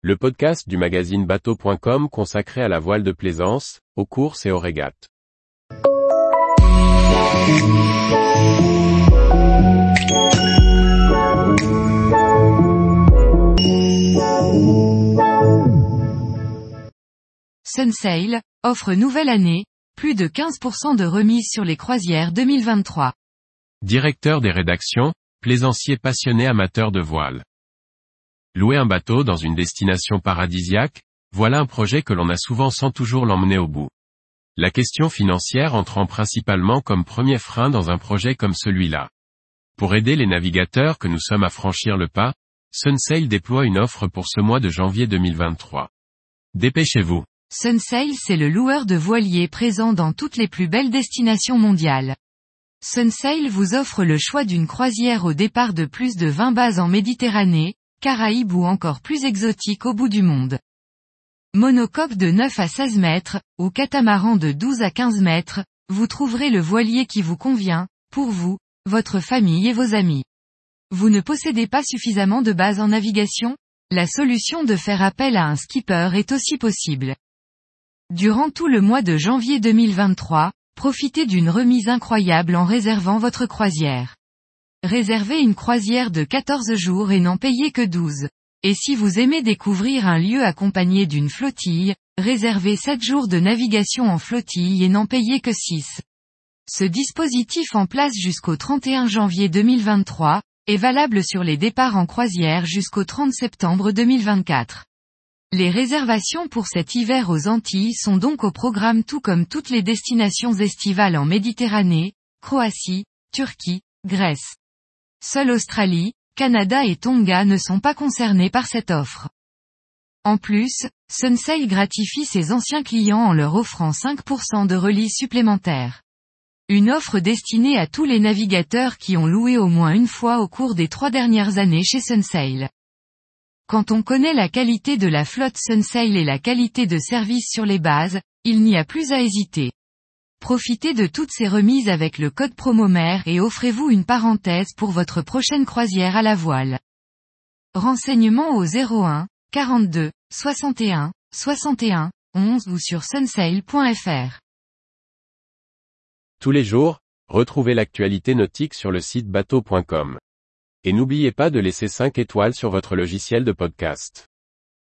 le podcast du magazine bateau.com consacré à la voile de plaisance, aux courses et aux régates. Sunsail, offre nouvelle année, plus de 15% de remise sur les croisières 2023. Directeur des rédactions, plaisancier passionné amateur de voile. Louer un bateau dans une destination paradisiaque, voilà un projet que l'on a souvent sans toujours l'emmener au bout. La question financière entrant principalement comme premier frein dans un projet comme celui-là. Pour aider les navigateurs que nous sommes à franchir le pas, Sunsail déploie une offre pour ce mois de janvier 2023. Dépêchez-vous. Sunsail c'est le loueur de voiliers présent dans toutes les plus belles destinations mondiales. Sunsail vous offre le choix d'une croisière au départ de plus de 20 bases en Méditerranée, Caraïbes ou encore plus exotiques au bout du monde. Monocoque de 9 à 16 mètres, ou catamaran de 12 à 15 mètres, vous trouverez le voilier qui vous convient, pour vous, votre famille et vos amis. Vous ne possédez pas suffisamment de bases en navigation? La solution de faire appel à un skipper est aussi possible. Durant tout le mois de janvier 2023, profitez d'une remise incroyable en réservant votre croisière. Réservez une croisière de 14 jours et n'en payez que 12. Et si vous aimez découvrir un lieu accompagné d'une flottille, réservez 7 jours de navigation en flottille et n'en payez que 6. Ce dispositif en place jusqu'au 31 janvier 2023, est valable sur les départs en croisière jusqu'au 30 septembre 2024. Les réservations pour cet hiver aux Antilles sont donc au programme tout comme toutes les destinations estivales en Méditerranée, Croatie, Turquie, Grèce. Seule Australie, Canada et Tonga ne sont pas concernés par cette offre. En plus, Sunsail gratifie ses anciens clients en leur offrant 5% de release supplémentaire. Une offre destinée à tous les navigateurs qui ont loué au moins une fois au cours des trois dernières années chez Sunsail. Quand on connaît la qualité de la flotte Sunsail et la qualité de service sur les bases, il n'y a plus à hésiter. Profitez de toutes ces remises avec le code PROMOMER et offrez-vous une parenthèse pour votre prochaine croisière à la voile. Renseignements au 01 42 61 61 11 ou sur sunsail.fr. Tous les jours, retrouvez l'actualité nautique sur le site bateau.com. Et n'oubliez pas de laisser 5 étoiles sur votre logiciel de podcast.